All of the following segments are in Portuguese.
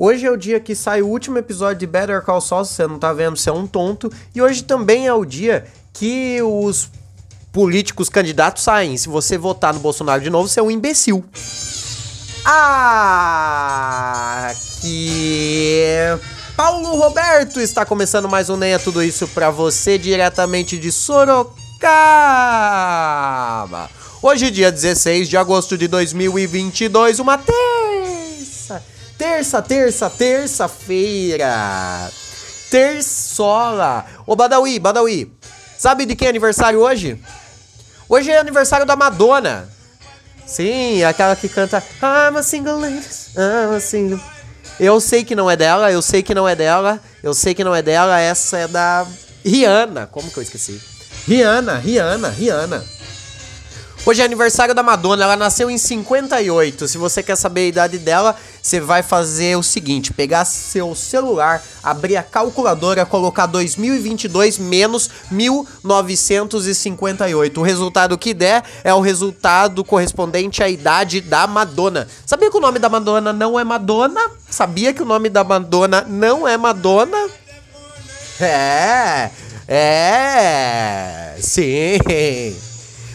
Hoje é o dia que sai o último episódio de Better Call Saul, se você não tá vendo, você é um tonto. E hoje também é o dia que os políticos candidatos saem. Se você votar no Bolsonaro de novo, você é um imbecil. Aqui. Paulo Roberto está começando mais um Nem é Tudo Isso para você, diretamente de Sorocaba. Hoje, dia 16 de agosto de 2022, uma terça. Terça, terça, terça-feira. Terçola. Ô, Badawi, Badawi. Sabe de quem é aniversário hoje? Hoje é aniversário da Madonna. Sim, aquela que canta I'm a single lady, I'm a single... Eu sei que não é dela, eu sei que não é dela, eu sei que não é dela, essa é da Rihanna. Como que eu esqueci? Rihanna, Rihanna, Rihanna. Hoje é aniversário da Madonna, ela nasceu em 58. Se você quer saber a idade dela, você vai fazer o seguinte: pegar seu celular, abrir a calculadora, colocar 2022 menos 1958. O resultado que der é o resultado correspondente à idade da Madonna. Sabia que o nome da Madonna não é Madonna? Sabia que o nome da Madonna não é Madonna? É, é, sim.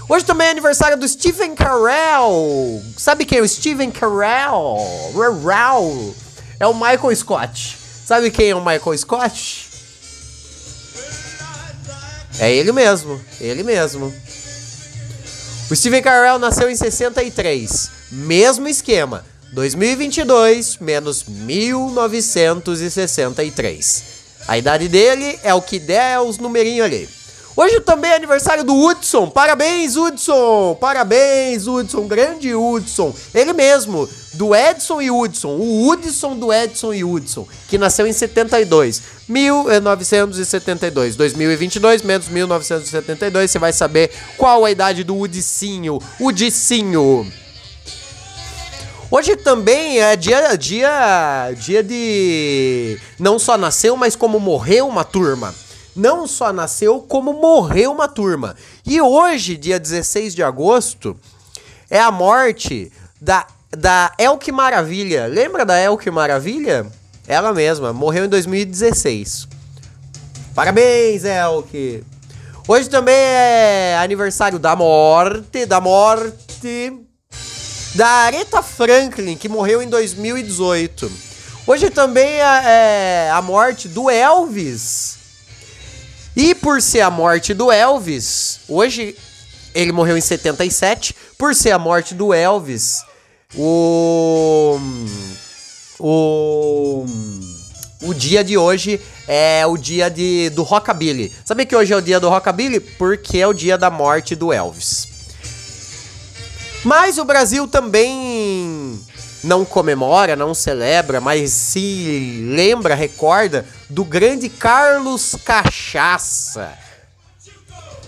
Hoje também é aniversário do Stephen Carell. Sabe quem é o Stephen Carell? Carell. É o Michael Scott. Sabe quem é o Michael Scott? É ele mesmo, ele mesmo. O Stephen Carell nasceu em 63. Mesmo esquema. 2022 menos 1963. A idade dele é o que der os numerinhos ali. Hoje também é aniversário do Hudson. Parabéns, Hudson! Parabéns, Hudson. Grande Hudson. Ele mesmo, do Edson e Hudson. O Hudson do Edson e Hudson, que nasceu em 72. 1972. 2022 menos 1972. Você vai saber qual a idade do Udicinho. Udicinho. Hoje também é dia, dia, dia de não só nasceu, mas como morreu uma turma não só nasceu, como morreu uma turma. E hoje, dia 16 de agosto, é a morte da, da Elke Maravilha. Lembra da Elke Maravilha? Ela mesma, morreu em 2016. Parabéns, Elke! Hoje também é aniversário da morte, da morte da Aretha Franklin, que morreu em 2018. Hoje também é, é a morte do Elvis, e por ser a morte do Elvis, hoje ele morreu em 77, por ser a morte do Elvis, o o o dia de hoje é o dia de, do Rockabilly. Sabia que hoje é o dia do Rockabilly? Porque é o dia da morte do Elvis. Mas o Brasil também não comemora, não celebra, mas se lembra, recorda do grande Carlos Cachaça.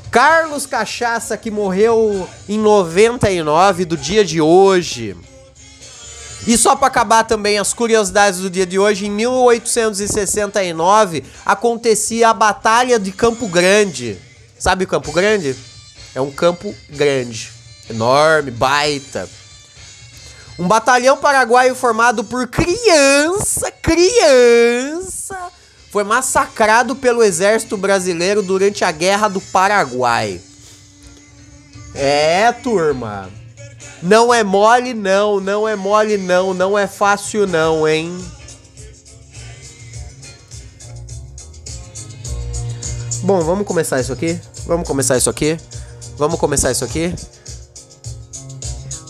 Carlos Cachaça que morreu em 99 do dia de hoje. E só para acabar também as curiosidades do dia de hoje, em 1869 acontecia a Batalha de Campo Grande. Sabe Campo Grande? É um campo grande, enorme, baita. Um batalhão paraguaio formado por criança, criança, foi massacrado pelo exército brasileiro durante a Guerra do Paraguai. É, turma. Não é mole não, não é mole não, não é fácil não, hein? Bom, vamos começar isso aqui? Vamos começar isso aqui? Vamos começar isso aqui?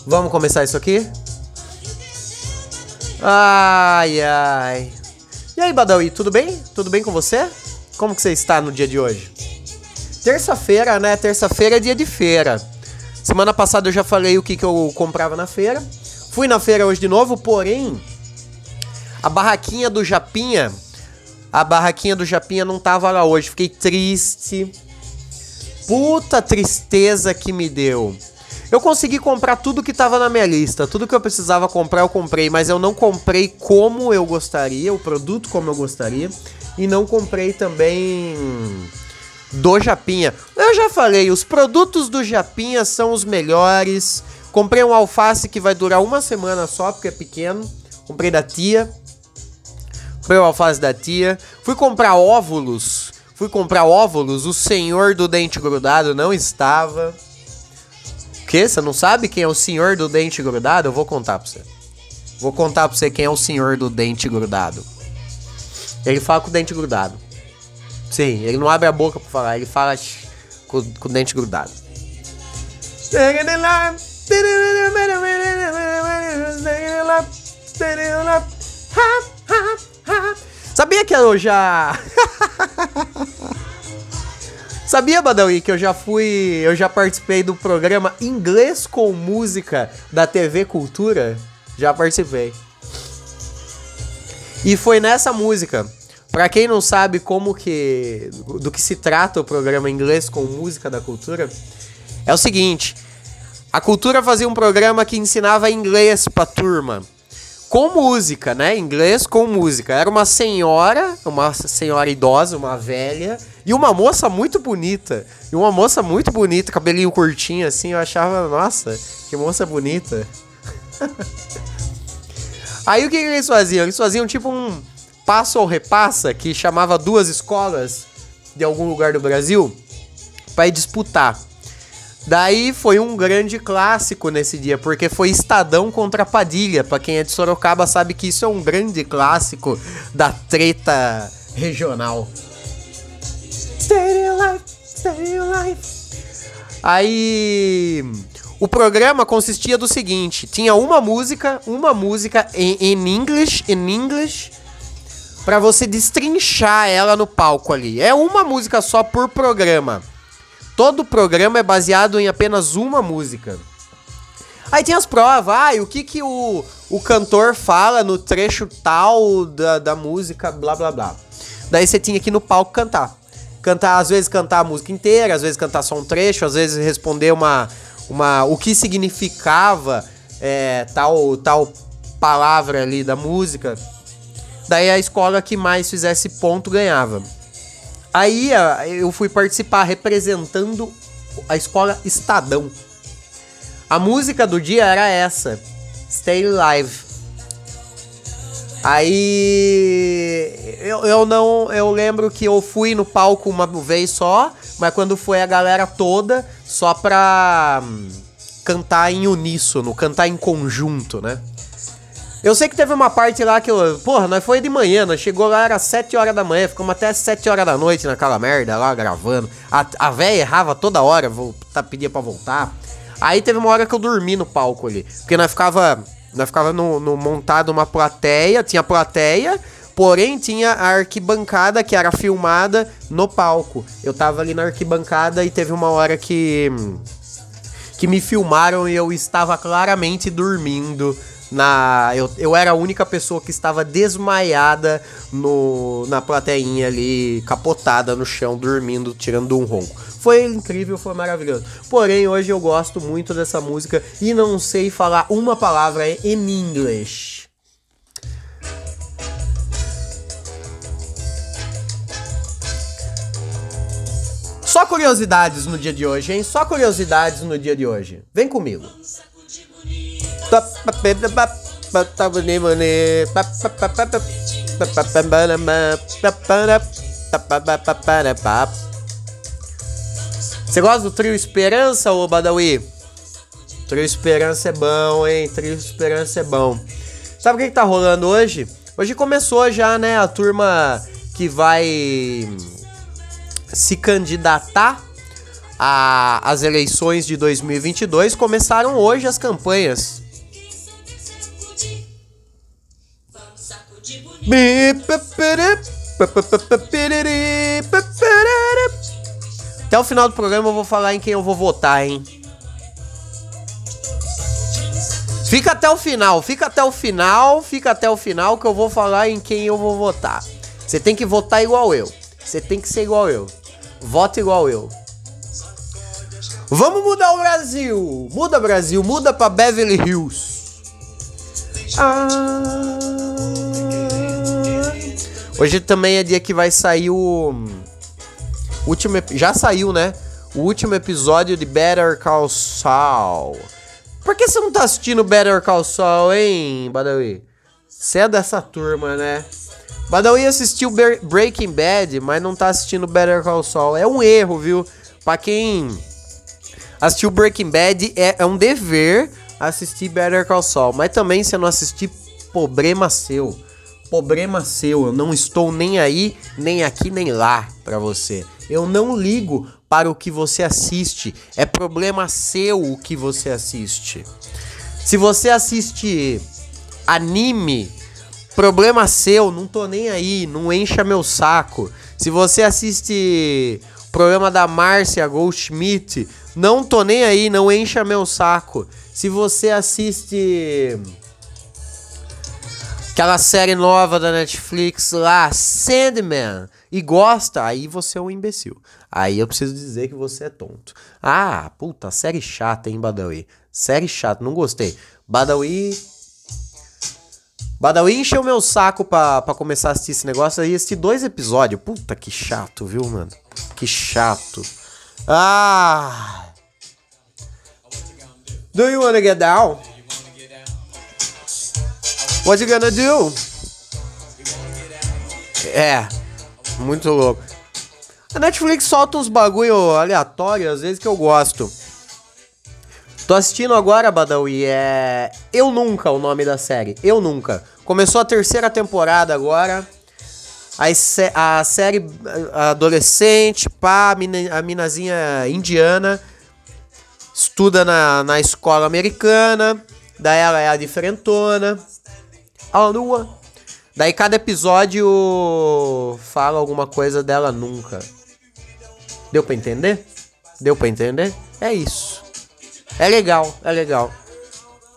Vamos começar isso aqui? Ai, ai. E aí, Badawi, tudo bem? Tudo bem com você? Como que você está no dia de hoje? Terça-feira, né? Terça-feira é dia de feira. Semana passada eu já falei o que, que eu comprava na feira. Fui na feira hoje de novo, porém, a barraquinha do Japinha, a barraquinha do Japinha não tava lá hoje. Fiquei triste. Puta tristeza que me deu. Eu consegui comprar tudo que estava na minha lista, tudo que eu precisava comprar eu comprei, mas eu não comprei como eu gostaria, o produto como eu gostaria, e não comprei também do Japinha. Eu já falei, os produtos do Japinha são os melhores. Comprei um alface que vai durar uma semana só, porque é pequeno. Comprei da tia. Comprei o alface da tia. Fui comprar óvulos. Fui comprar óvulos. O senhor do dente grudado não estava. O quê? Você não sabe quem é o senhor do dente grudado? Eu vou contar pra você. Vou contar pra você quem é o senhor do dente grudado. Ele fala com o dente grudado. Sim, ele não abre a boca pra falar, ele fala com, com o dente grudado. Sabia que eu já. Sabia, Badawi, que eu já fui. Eu já participei do programa Inglês com Música da TV Cultura? Já participei. E foi nessa música. Pra quem não sabe como que. do que se trata o programa Inglês com Música da Cultura, é o seguinte. A cultura fazia um programa que ensinava inglês pra turma. Com música, né? Inglês com música. Era uma senhora, uma senhora idosa, uma velha, e uma moça muito bonita. E uma moça muito bonita, cabelinho curtinho assim. Eu achava, nossa, que moça bonita. Aí o que, que eles faziam? Eles faziam tipo um passa ou repassa que chamava duas escolas de algum lugar do Brasil para disputar. Daí foi um grande clássico nesse dia, porque foi Estadão contra Padilha. Para quem é de Sorocaba sabe que isso é um grande clássico da treta regional. Stay alive, stay alive. Aí o programa consistia do seguinte: tinha uma música, uma música em, English, em English, para você destrinchar ela no palco ali. É uma música só por programa. Todo programa é baseado em apenas uma música. Aí tem as provas, ah, o que, que o, o cantor fala no trecho tal da, da música, blá blá blá. Daí você tinha que ir no palco cantar. Cantar, às vezes cantar a música inteira, às vezes cantar só um trecho, às vezes responder uma. uma o que significava é, tal, tal palavra ali da música. Daí a escola que mais fizesse ponto ganhava. Aí eu fui participar representando a escola Estadão. A música do dia era essa, Stay Live. Aí eu, eu não, eu lembro que eu fui no palco uma vez só, mas quando foi a galera toda, só pra hum, cantar em uníssono, cantar em conjunto, né? Eu sei que teve uma parte lá que eu. Porra, nós foi de manhã, nós chegou lá, era 7 horas da manhã, ficamos até 7 horas da noite naquela merda lá gravando. A, a véia errava toda hora, volta, pedia pra voltar. Aí teve uma hora que eu dormi no palco ali. Porque nós ficava. Nós ficava no, no montado uma plateia, tinha plateia, porém tinha a arquibancada que era filmada no palco. Eu tava ali na arquibancada e teve uma hora que. que me filmaram e eu estava claramente dormindo na eu, eu era a única pessoa que estava desmaiada no na plateinha ali, capotada no chão, dormindo, tirando um ronco. Foi incrível, foi maravilhoso. Porém, hoje eu gosto muito dessa música e não sei falar uma palavra em inglês. Só curiosidades no dia de hoje, hein? Só curiosidades no dia de hoje. Vem comigo. Você gosta do trio Esperança, ô Badawi? Trio Esperança é bom, hein? Trio Esperança é bom. Sabe o que, que tá rolando hoje? Hoje começou já, né, a turma que vai se candidatar às eleições de 2022. Começaram hoje as campanhas. Até o final do programa eu vou falar em quem eu vou votar, hein? Fica até o final, fica até o final, fica até o final que eu vou falar em quem eu vou votar. Você tem que votar igual eu. Você tem que ser igual eu. Vota igual eu. Vamos mudar o Brasil. Muda Brasil, muda para Beverly Hills. Ah. Hoje também é dia que vai sair o último já saiu, né? O último episódio de Better Call Saul. Por que você não tá assistindo Better Call Saul, hein, Badawi? Você é dessa turma, né? Badawi assistiu Breaking Bad, mas não tá assistindo Better Call Saul. É um erro, viu? Pra quem assistiu Breaking Bad, é, é um dever assistir Better Call Saul. Mas também, se não assistir, problema seu. Problema seu. Eu não estou nem aí, nem aqui, nem lá pra você. Eu não ligo para o que você assiste. É problema seu o que você assiste. Se você assiste anime Problema seu, não tô nem aí, não encha meu saco. Se você assiste programa da Márcia Goldschmidt, não tô nem aí, não encha meu saco. Se você assiste aquela série nova da Netflix lá, Sandman, e gosta, aí você é um imbecil. Aí eu preciso dizer que você é tonto. Ah, puta, série chata, hein, Badawi? Série chata, não gostei. Badawi Badawi encheu meu saco pra, pra começar a assistir esse negócio aí, assisti dois episódios. Puta que chato, viu, mano? Que chato. Ah! Do you wanna get down? What you gonna do? É, muito louco. A Netflix solta uns bagulho aleatório, às vezes que eu gosto. Tô assistindo agora, Badawi, é. Eu Nunca, o nome da série. Eu Nunca. Começou a terceira temporada agora. A, série adolescente, pá, a minazinha indiana. Estuda na, na escola americana. Daí ela é a diferentona. A lua. Daí cada episódio fala alguma coisa dela nunca. Deu pra entender? Deu pra entender? É isso. É legal, é legal.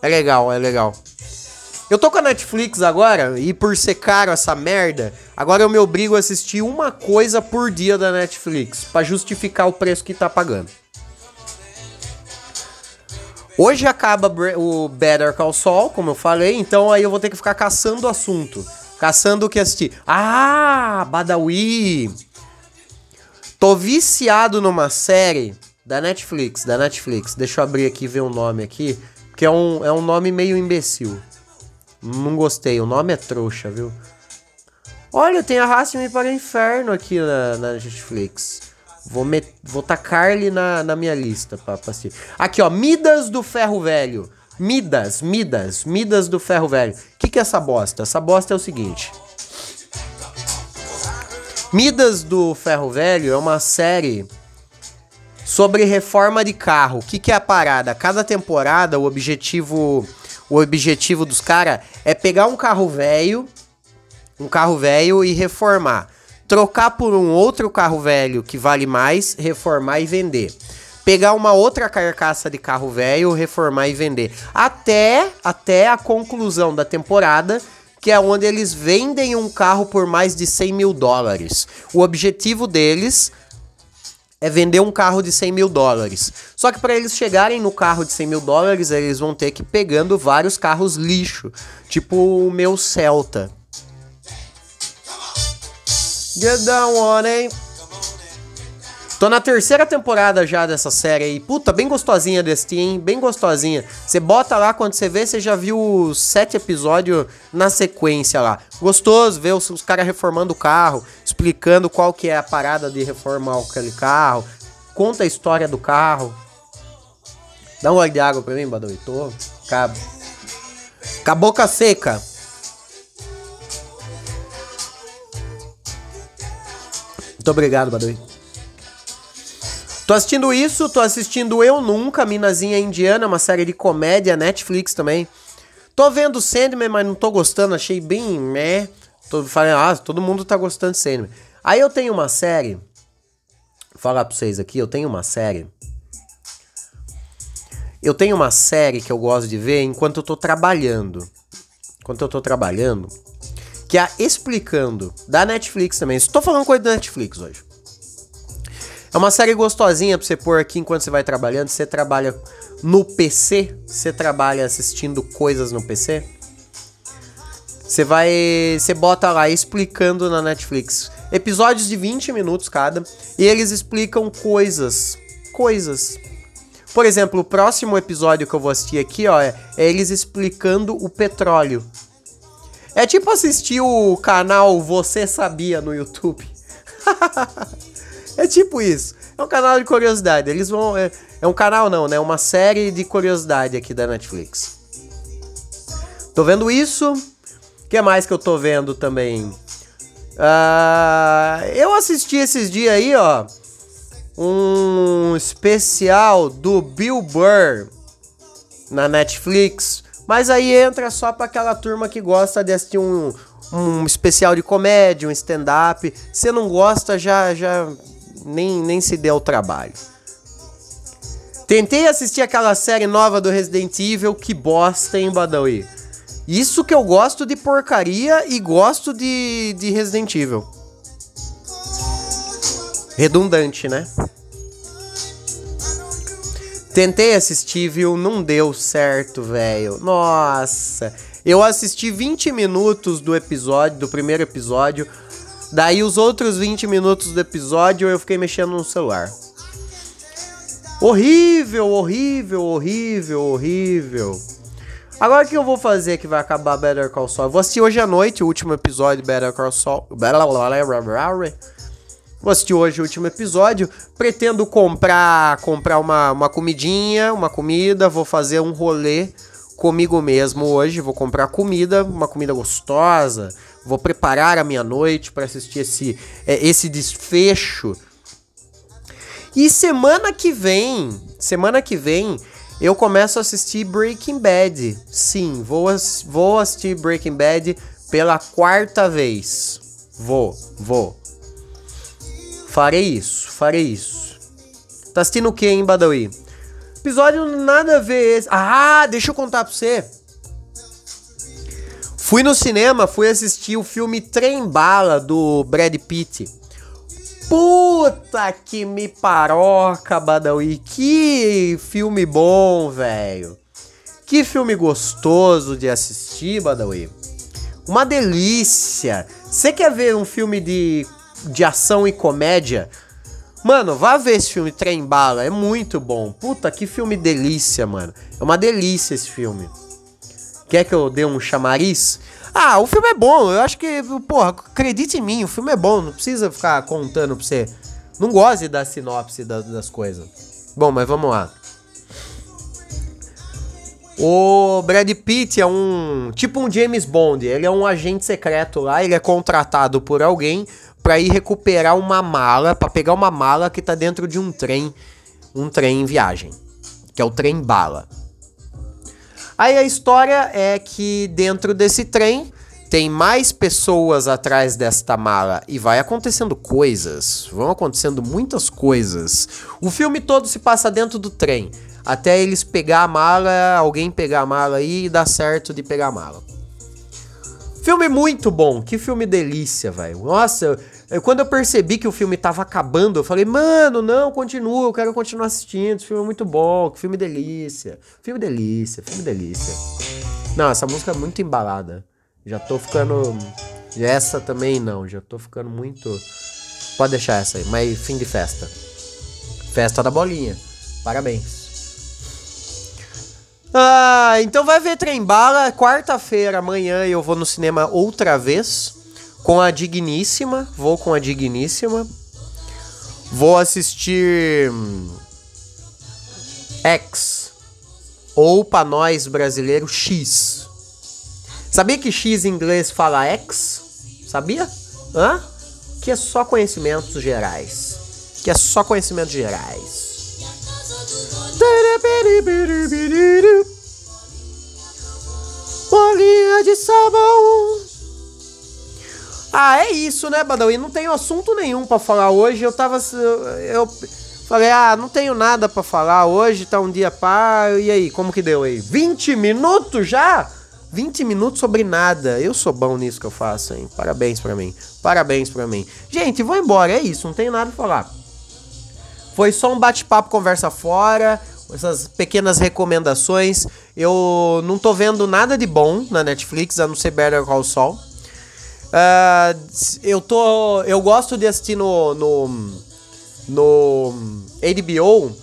É legal, é legal. Eu tô com a Netflix agora e por ser caro essa merda, agora eu me obrigo a assistir uma coisa por dia da Netflix para justificar o preço que tá pagando. Hoje acaba o Better Call Saul, como eu falei, então aí eu vou ter que ficar caçando o assunto. Caçando o que assistir. Ah, Badawi! Tô viciado numa série da Netflix, da Netflix. Deixa eu abrir aqui e ver o nome aqui. Que é um, é um nome meio imbecil. Não gostei, o nome é trouxa, viu? Olha, tem Arraste-me para o Inferno aqui na, na Netflix. Vou, met, vou tacar ele na, na minha lista pra, pra assistir. Aqui, ó, Midas do Ferro Velho. Midas, Midas, Midas do Ferro Velho. O que, que é essa bosta? Essa bosta é o seguinte. Midas do Ferro Velho é uma série Sobre reforma de carro, o que, que é a parada? Cada temporada, o objetivo, o objetivo dos caras é pegar um carro velho, um carro velho e reformar. Trocar por um outro carro velho que vale mais, reformar e vender. Pegar uma outra carcaça de carro velho, reformar e vender. Até, até a conclusão da temporada, que é onde eles vendem um carro por mais de 100 mil dólares. O objetivo deles é vender um carro de 100 mil dólares. Só que para eles chegarem no carro de 100 mil dólares, eles vão ter que ir pegando vários carros lixo, tipo o meu Celta. Get down on, hein? Tô na terceira temporada já dessa série aí. Puta, bem gostosinha desse hein? Bem gostosinha. Você bota lá, quando você vê, você já viu sete episódios na sequência lá. Gostoso ver os, os caras reformando o carro, explicando qual que é a parada de reformar aquele carro. Conta a história do carro. Dá um olho de água pra mim, Badawi. Tô. Cabo. Com a seca. Muito obrigado, Badawi. Tô assistindo isso, tô assistindo Eu Nunca, Minazinha Indiana, uma série de comédia, Netflix também. Tô vendo Sandman, mas não tô gostando, achei bem meh. Tô falando, ah, todo mundo tá gostando de Sandman. Aí eu tenho uma série, vou falar pra vocês aqui, eu tenho uma série. Eu tenho uma série que eu gosto de ver enquanto eu tô trabalhando. Enquanto eu tô trabalhando. Que é a Explicando, da Netflix também. Estou falando coisa da Netflix hoje. É uma série gostosinha pra você pôr aqui enquanto você vai trabalhando. Você trabalha no PC, você trabalha assistindo coisas no PC. Você vai. Você bota lá explicando na Netflix. Episódios de 20 minutos cada. E eles explicam coisas. Coisas. Por exemplo, o próximo episódio que eu vou assistir aqui, ó, é, é eles explicando o petróleo. É tipo assistir o canal Você Sabia no YouTube. é tipo isso. É um canal de curiosidade. Eles vão. É, é um canal não, né? Uma série de curiosidade aqui da Netflix. Tô vendo isso. O que mais que eu tô vendo também? Uh, eu assisti esses dias aí, ó. Um especial do Bill Burr na Netflix. Mas aí entra só pra aquela turma que gosta de assistir um, um especial de comédia, um stand-up. Se não gosta, já, já nem, nem se deu o trabalho. Tentei assistir aquela série nova do Resident Evil, que bosta, hein, Badawi? Isso que eu gosto de porcaria e gosto de, de Resident Evil. Redundante, né? Tentei assistir, viu? Não deu certo, velho. Nossa. Eu assisti 20 minutos do episódio, do primeiro episódio. Daí os outros 20 minutos do episódio eu fiquei mexendo no celular. Horrível, horrível, horrível, horrível. Agora o que eu vou fazer que vai acabar Better Call Saul? Eu vou assistir hoje à noite o último episódio de Better Call Saul. Vou assistir hoje o último episódio. Pretendo comprar comprar uma, uma comidinha, uma comida. Vou fazer um rolê comigo mesmo hoje. Vou comprar comida, uma comida gostosa. Vou preparar a minha noite para assistir esse, é, esse desfecho. E semana que vem, semana que vem, eu começo a assistir Breaking Bad. Sim, vou, vou assistir Breaking Bad pela quarta vez. Vou, vou. Farei isso, farei isso. Tá assistindo o que, hein, Badawi? Episódio nada a ver esse. Ah, deixa eu contar pra você. Fui no cinema, fui assistir o filme Trem Bala do Brad Pitt. Puta que me paroca, Badawi. Que filme bom, velho. Que filme gostoso de assistir, Badawi. Uma delícia. Você quer ver um filme de de ação e comédia. Mano, vá ver esse filme Trem Bala, é muito bom. Puta, que filme delícia, mano. É uma delícia esse filme. Quer que eu dê um chamariz? Ah, o filme é bom. Eu acho que, porra, acredite em mim, o filme é bom. Não precisa ficar contando pra você. Não goze da sinopse das, das coisas. Bom, mas vamos lá. O Brad Pitt é um tipo um James Bond. Ele é um agente secreto lá. Ele é contratado por alguém para ir recuperar uma mala, para pegar uma mala que tá dentro de um trem, um trem em viagem, que é o trem bala. Aí a história é que dentro desse trem tem mais pessoas atrás desta mala e vai acontecendo coisas, vão acontecendo muitas coisas. O filme todo se passa dentro do trem, até eles pegar a mala, alguém pegar a mala e dar certo de pegar a mala. Filme muito bom, que filme delícia, velho. Nossa, eu, quando eu percebi que o filme tava acabando, eu falei, mano, não, continua, eu quero continuar assistindo. Esse filme é muito bom, que filme delícia. Filme delícia, filme delícia. Não, essa música é muito embalada. Já tô ficando. Essa também não, já tô ficando muito. Pode deixar essa aí, mas fim de festa. Festa da bolinha. Parabéns. Ah, então vai ver Trem Bala. Quarta-feira, amanhã, eu vou no cinema outra vez. Com a Digníssima. Vou com a Digníssima. Vou assistir. Hum, X. Ou para nós brasileiros, X. Sabia que X em inglês fala X? Sabia? Hã? Que é só conhecimentos gerais. Que é só conhecimentos gerais. Bolinha de sabão. Ah, é isso, né, Badawi? Não tenho assunto nenhum para falar hoje. Eu tava. Eu falei, ah, não tenho nada para falar hoje, tá um dia pá. E aí, como que deu aí? 20 minutos já? 20 minutos sobre nada. Eu sou bom nisso que eu faço, hein? Parabéns para mim. Parabéns para mim. Gente, vou embora, é isso, não tenho nada pra falar. Foi só um bate-papo, conversa fora, essas pequenas recomendações. Eu não tô vendo nada de bom na Netflix, a não ser Better Call Saul. Uh, eu tô. Eu gosto de assistir no. no. no HBO.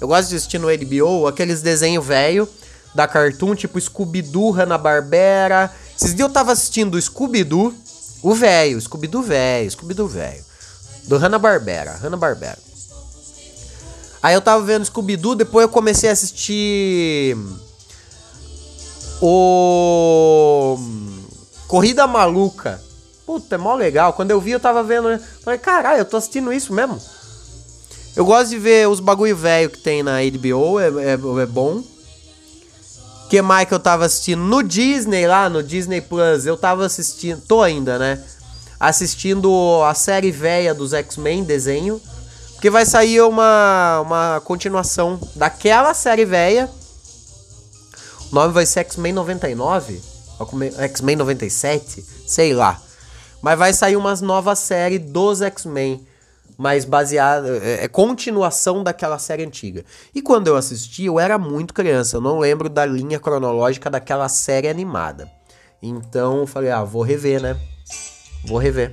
Eu gosto de assistir no HBO aqueles desenhos velho da Cartoon, tipo Scooby-Doo, Hanna-Barbera. Esses dias eu tava assistindo Scooby-Doo, o velho, Scooby-Doo velho, Scooby-Doo velho. Do Hanna-Barbera, Hanna-Barbera. Aí eu tava vendo Scooby-Doo, depois eu comecei a assistir o Corrida Maluca. Puta, é mó legal. Quando eu vi, eu tava vendo, né? Falei, caralho, eu tô assistindo isso mesmo. Eu gosto de ver os bagulho velho que tem na HBO, é, é, é bom. que mais que eu tava assistindo? No Disney, lá no Disney Plus, eu tava assistindo, tô ainda, né? Assistindo a série velha dos X-Men, desenho. Porque vai sair uma, uma continuação daquela série velha. O nome vai ser X-Men 99? X-Men 97? Sei lá. Mas vai sair uma nova série dos X-Men mas baseada. É, é, continuação daquela série antiga. E quando eu assisti, eu era muito criança, eu não lembro da linha cronológica daquela série animada. Então eu falei, ah, vou rever, né? Vou rever.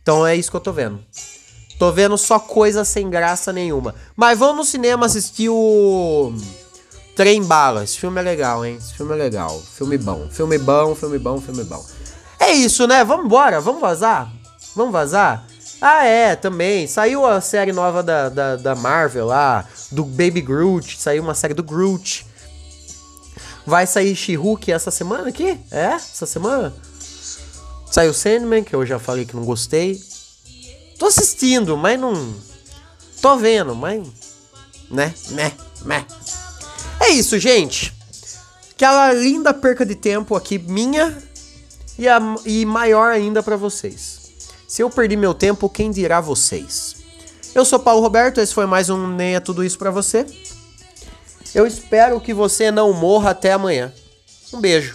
Então é isso que eu tô vendo. Tô vendo só coisa sem graça nenhuma. Mas vamos no cinema assistir o. Trem Bala. Esse filme é legal, hein? Esse filme é legal. Filme bom. Filme bom, filme bom, filme bom. É isso, né? Vamos embora. Vamos vazar? Vamos vazar? Ah, é, também. Saiu a série nova da, da, da Marvel lá, do Baby Groot. Saiu uma série do Groot. Vai sair She-Hulk essa semana aqui? É? Essa semana? Saiu Sandman, que eu já falei que não gostei. Tô assistindo, mas não. Tô vendo, mas. Né? Né? Né? É isso, gente. Aquela linda perca de tempo aqui minha e, a, e maior ainda para vocês. Se eu perdi meu tempo, quem dirá vocês? Eu sou Paulo Roberto, esse foi mais um Nem é Tudo Isso para você. Eu espero que você não morra até amanhã. Um beijo.